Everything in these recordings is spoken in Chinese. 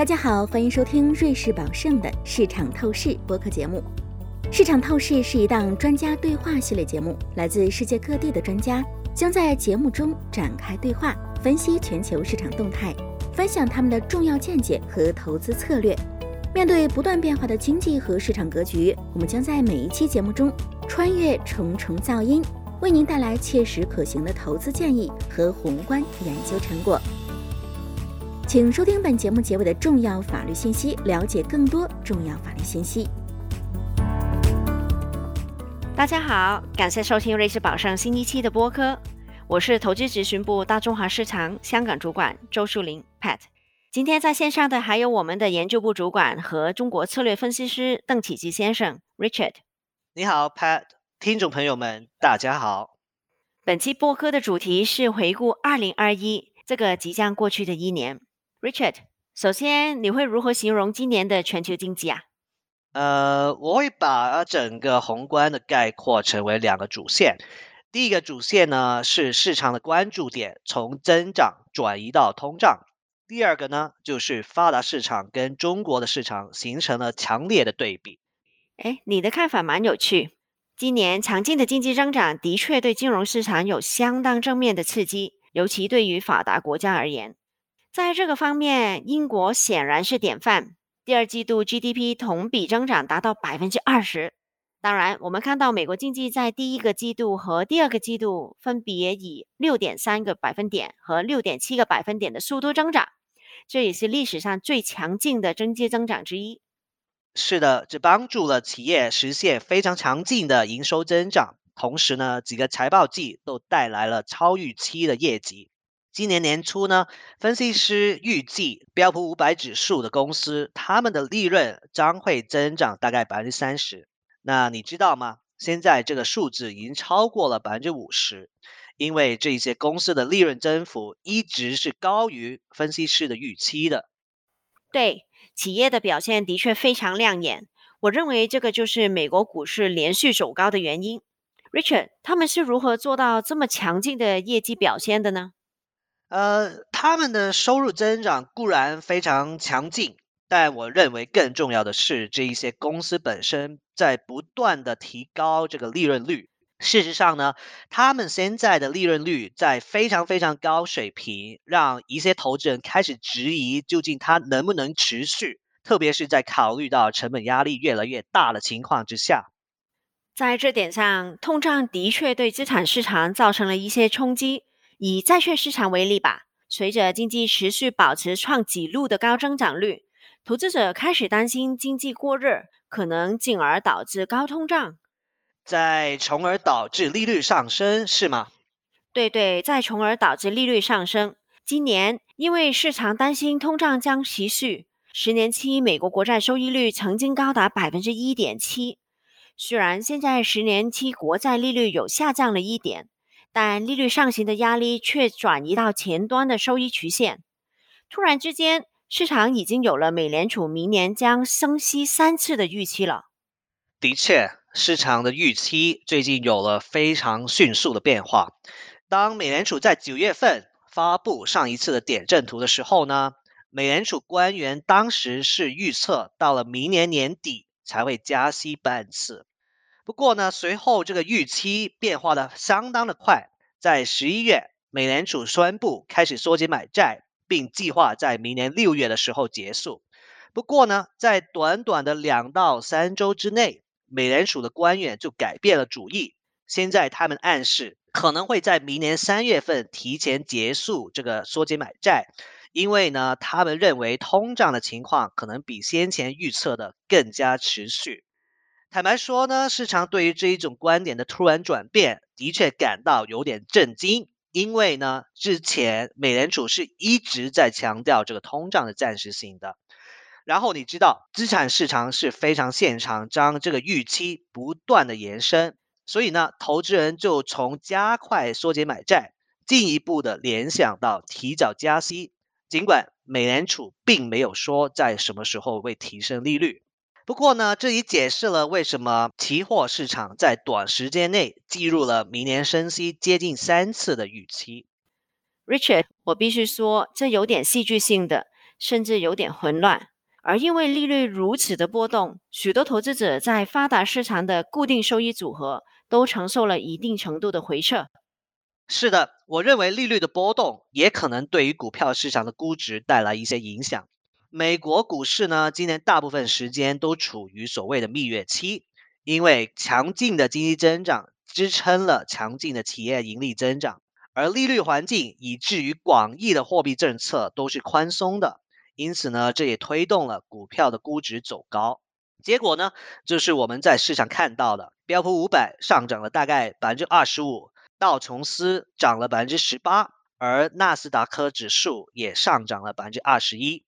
大家好，欢迎收听瑞士宝盛的市场透视播客节目。市场透视是一档专家对话系列节目，来自世界各地的专家将在节目中展开对话，分析全球市场动态，分享他们的重要见解和投资策略。面对不断变化的经济和市场格局，我们将在每一期节目中穿越重重噪音，为您带来切实可行的投资建议和宏观研究成果。请收听本节目结尾的重要法律信息，了解更多重要法律信息。大家好，感谢收听瑞士宝盛新一期的播客，我是投资咨询部大中华市场香港主管周树林 Pat。今天在线上的还有我们的研究部主管和中国策略分析师邓启基先生 Richard。你好，Pat，听众朋友们，大家好。本期播客的主题是回顾二零二一这个即将过去的一年。Richard，首先你会如何形容今年的全球经济啊？呃，我会把整个宏观的概括成为两个主线。第一个主线呢是市场的关注点从增长转移到通胀。第二个呢就是发达市场跟中国的市场形成了强烈的对比。哎，你的看法蛮有趣。今年强劲的经济增长的确对金融市场有相当正面的刺激，尤其对于发达国家而言。在这个方面，英国显然是典范。第二季度 GDP 同比增长达到百分之二十。当然，我们看到美国经济在第一个季度和第二个季度分别以六点三个百分点和六点七个百分点的速度增长，这也是历史上最强劲的经济增长之一。是的，这帮助了企业实现非常强劲的营收增长，同时呢，几个财报季都带来了超预期的业绩。今年年初呢，分析师预计标普五百指数的公司，他们的利润将会增长大概百分之三十。那你知道吗？现在这个数字已经超过了百分之五十，因为这些公司的利润增幅一直是高于分析师的预期的。对，企业的表现的确非常亮眼。我认为这个就是美国股市连续走高的原因。Richard，他们是如何做到这么强劲的业绩表现的呢？呃，他们的收入增长固然非常强劲，但我认为更重要的是，这一些公司本身在不断的提高这个利润率。事实上呢，他们现在的利润率在非常非常高水平，让一些投资人开始质疑究竟它能不能持续，特别是在考虑到成本压力越来越大的情况之下。在这点上，通胀的确对资产市场造成了一些冲击。以债券市场为例吧，随着经济持续保持创纪录的高增长率，投资者开始担心经济过热，可能进而导致高通胀，再从而导致利率上升，是吗？对对，再从而导致利率上升。今年因为市场担心通胀将持续，十年期美国国债收益率曾经高达百分之一点七，虽然现在十年期国债利率有下降了一点。但利率上行的压力却转移到前端的收益曲线。突然之间，市场已经有了美联储明年将升息三次的预期了。的确，市场的预期最近有了非常迅速的变化。当美联储在九月份发布上一次的点阵图的时候呢，美联储官员当时是预测到了明年年底才会加息半次。不过呢，随后这个预期变化的相当的快，在十一月，美联储宣布开始缩减买债，并计划在明年六月的时候结束。不过呢，在短短的两到三周之内，美联储的官员就改变了主意。现在他们暗示可能会在明年三月份提前结束这个缩减买债，因为呢，他们认为通胀的情况可能比先前预测的更加持续。坦白说呢，市场对于这一种观点的突然转变，的确感到有点震惊。因为呢，之前美联储是一直在强调这个通胀的暂时性的。然后你知道，资产市场是非常现场，将这个预期不断的延伸，所以呢，投资人就从加快缩减买债，进一步的联想到提早加息。尽管美联储并没有说在什么时候会提升利率。不过呢，这也解释了为什么期货市场在短时间内进入了明年升息接近三次的预期。Richard，我必须说，这有点戏剧性的。甚至有点混乱。而因为利率如此的波动，许多投资者在发达市场的固定收益组合都承受了一定程度的回撤。是的，我认为利率的波动也可能对于股票市场的估值带来一些影响。美国股市呢，今年大部分时间都处于所谓的蜜月期，因为强劲的经济增长支撑了强劲的企业盈利增长，而利率环境以至于广义的货币政策都是宽松的。因此呢，这也推动了股票的估值走高。结果呢，就是我们在市场看到的，标普五百上涨了大概百分之二十五，道琼斯涨了百分之十八，而纳斯达克指数也上涨了百分之二十一。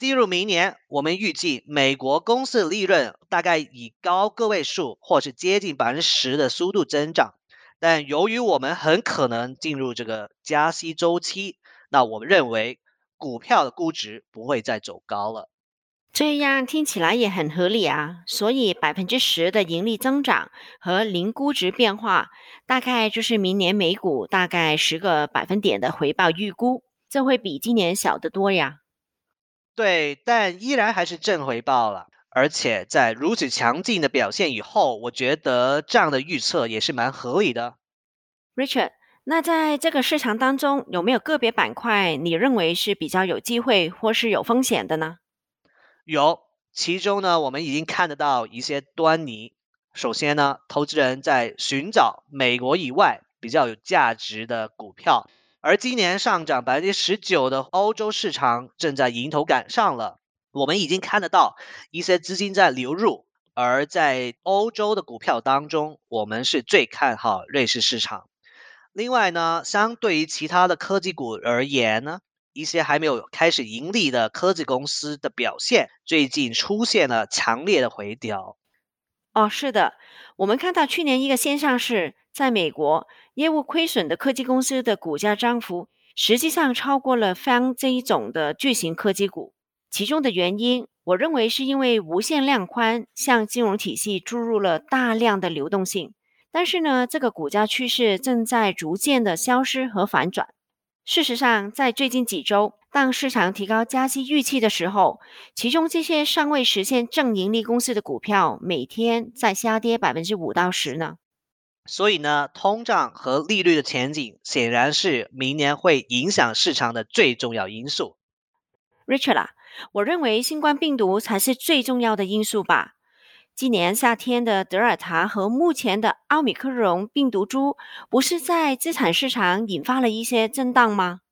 进入明年，我们预计美国公司利润大概以高个位数或是接近百分之十的速度增长。但由于我们很可能进入这个加息周期，那我们认为。股票的估值不会再走高了，这样听起来也很合理啊。所以百分之十的盈利增长和零估值变化，大概就是明年美股大概十个百分点的回报预估，这会比今年小得多呀。对，但依然还是正回报了。而且在如此强劲的表现以后，我觉得这样的预测也是蛮合理的。Richard。那在这个市场当中，有没有个别板块你认为是比较有机会或是有风险的呢？有，其中呢，我们已经看得到一些端倪。首先呢，投资人在寻找美国以外比较有价值的股票，而今年上涨百分之十九的欧洲市场正在迎头赶上了。我们已经看得到一些资金在流入，而在欧洲的股票当中，我们是最看好瑞士市场。另外呢，相对于其他的科技股而言呢，一些还没有开始盈利的科技公司的表现，最近出现了强烈的回调。哦，是的，我们看到去年一个现象是，在美国业务亏损的科技公司的股价涨幅，实际上超过了方这一种的巨型科技股。其中的原因，我认为是因为无限量宽向金融体系注入了大量的流动性。但是呢，这个股价趋势正在逐渐的消失和反转。事实上，在最近几周，当市场提高加息预期的时候，其中这些尚未实现正盈利公司的股票，每天在下跌百分之五到十呢。所以呢，通胀和利率的前景显然是明年会影响市场的最重要因素。Richard 啊，我认为新冠病毒才是最重要的因素吧。今年夏天的德尔塔和目前的奥密克戎病毒株，不是在资产市场引发了一些震荡吗？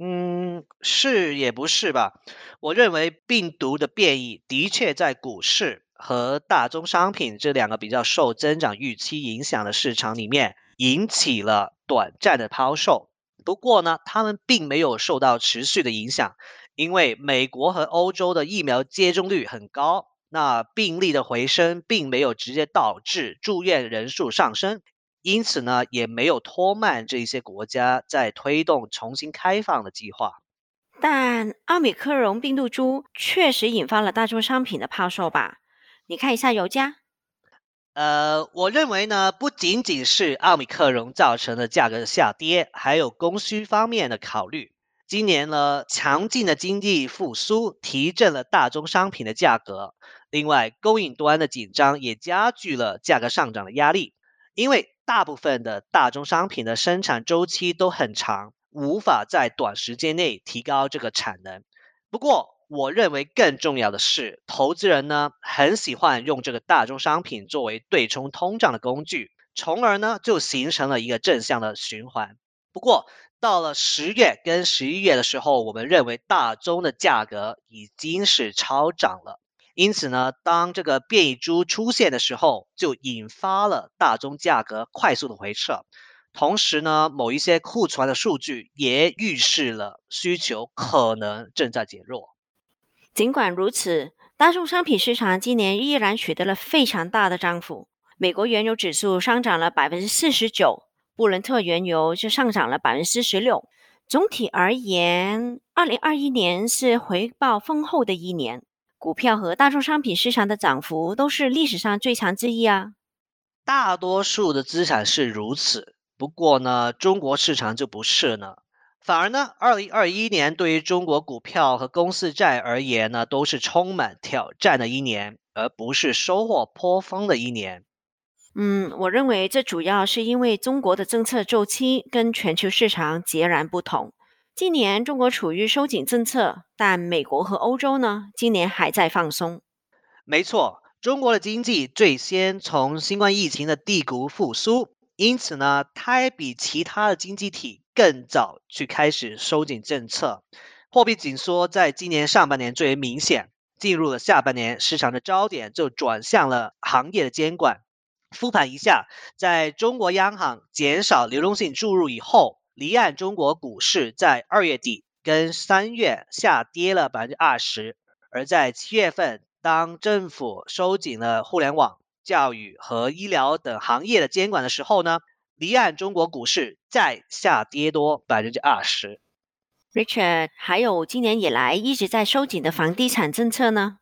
嗯，是也不是吧？我认为病毒的变异的确在股市和大宗商品这两个比较受增长预期影响的市场里面引起了短暂的抛售。不过呢，他们并没有受到持续的影响，因为美国和欧洲的疫苗接种率很高。那病例的回升并没有直接导致住院人数上升，因此呢，也没有拖慢这些国家在推动重新开放的计划。但奥米克戎病毒株确实引发了大宗商品的抛售吧？你看一下油价。呃，我认为呢，不仅仅是奥米克戎造成的价格下跌，还有供需方面的考虑。今年呢，强劲的经济复苏提振了大宗商品的价格。另外，供应端的紧张也加剧了价格上涨的压力，因为大部分的大宗商品的生产周期都很长，无法在短时间内提高这个产能。不过，我认为更重要的是，投资人呢很喜欢用这个大宗商品作为对冲通胀的工具，从而呢就形成了一个正向的循环。不过，到了十月跟十一月的时候，我们认为大宗的价格已经是超涨了。因此呢，当这个变异株出现的时候，就引发了大宗价格快速的回撤。同时呢，某一些库存的数据也预示了需求可能正在减弱。尽管如此，大宗商品市场今年依然取得了非常大的涨幅。美国原油指数上涨了百分之四十九，布伦特原油就上涨了百分之四十六。总体而言，二零二一年是回报丰厚的一年。股票和大众商品市场的涨幅都是历史上最强之一啊。大多数的资产是如此，不过呢，中国市场就不是呢。反而呢，二零二一年对于中国股票和公司债而言呢，都是充满挑战的一年，而不是收获颇丰的一年。嗯，我认为这主要是因为中国的政策周期跟全球市场截然不同。今年中国处于收紧政策，但美国和欧洲呢，今年还在放松。没错，中国的经济最先从新冠疫情的低谷复苏，因此呢，它也比其他的经济体更早去开始收紧政策。货币紧缩在今年上半年最为明显，进入了下半年，市场的焦点就转向了行业的监管。复盘一下，在中国央行减少流动性注入以后。离岸中国股市在二月底跟三月下跌了百分之二十，而在七月份，当政府收紧了互联网、教育和医疗等行业的监管的时候呢，离岸中国股市再下跌多百分之二十。Richard，还有今年以来一直在收紧的房地产政策呢？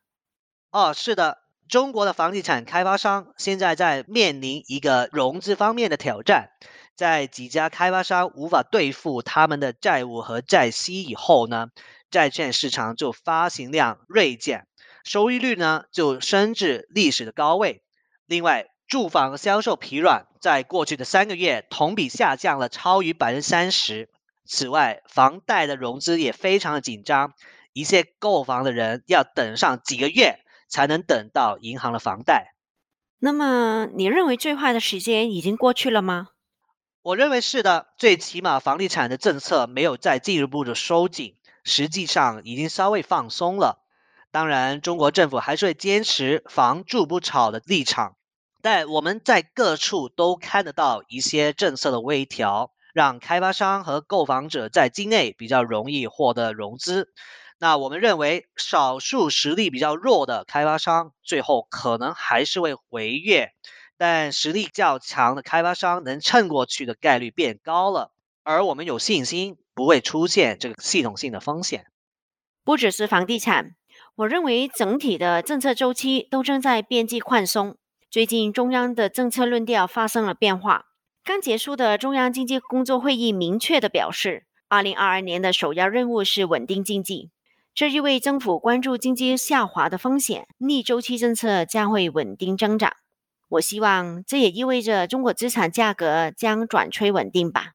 哦，是的，中国的房地产开发商现在在面临一个融资方面的挑战。在几家开发商无法兑付他们的债务和债息以后呢，债券市场就发行量锐减，收益率呢就升至历史的高位。另外，住房销售疲软，在过去的三个月同比下降了超于百分之三十。此外，房贷的融资也非常的紧张，一些购房的人要等上几个月才能等到银行的房贷。那么，你认为最坏的时间已经过去了吗？我认为是的，最起码房地产的政策没有再进一步的收紧，实际上已经稍微放松了。当然，中国政府还是会坚持房住不炒的立场，但我们在各处都看得到一些政策的微调，让开发商和购房者在境内比较容易获得融资。那我们认为，少数实力比较弱的开发商，最后可能还是会回跃。但实力较强的开发商能撑过去的概率变高了，而我们有信心不会出现这个系统性的风险。不只是房地产，我认为整体的政策周期都正在边际宽松。最近中央的政策论调发生了变化。刚结束的中央经济工作会议明确的表示，二零二二年的首要任务是稳定经济。这意味政府关注经济下滑的风险，逆周期政策将会稳定增长。我希望这也意味着中国资产价格将转趋稳定吧。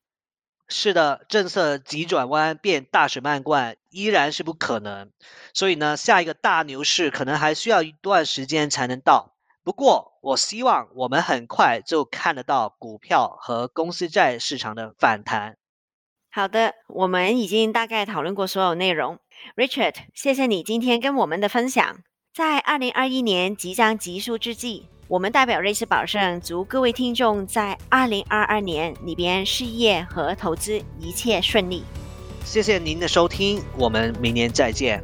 是的，政策急转弯变大水漫灌依然是不可能，所以呢，下一个大牛市可能还需要一段时间才能到。不过，我希望我们很快就看得到股票和公司债市场的反弹。好的，我们已经大概讨论过所有内容。Richard，谢谢你今天跟我们的分享。在二零二一年即将结束之际。我们代表瑞士宝盛，祝各位听众在二零二二年里边事业和投资一切顺利。谢谢您的收听，我们明年再见。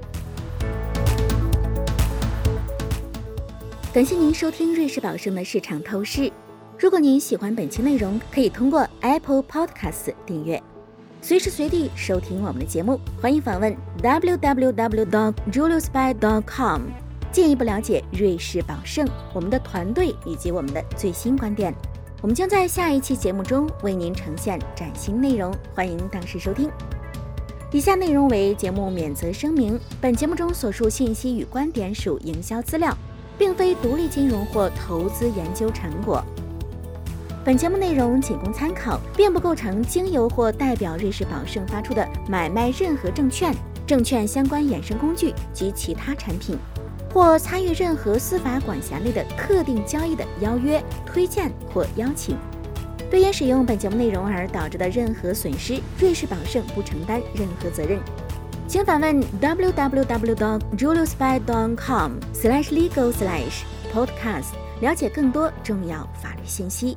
感谢您收听瑞士宝盛的市场透视。如果您喜欢本期内容，可以通过 Apple Podcast 订阅，随时随地收听我们的节目。欢迎访问 www.juliusby.com。进一步了解瑞士宝盛、我们的团队以及我们的最新观点，我们将在下一期节目中为您呈现崭新内容，欢迎当时收听。以下内容为节目免责声明：本节目中所述信息与观点属营销资料，并非独立金融或投资研究成果。本节目内容仅供参考，并不构成经由或代表瑞士宝盛发出的买卖任何证券、证券相关衍生工具及其他产品。或参与任何司法管辖内的特定交易的邀约、推荐或邀请，对因使用本节目内容而导致的任何损失，瑞士宝盛不承担任何责任。请访问 www.juliusby.com/legal/podcast，了解更多重要法律信息。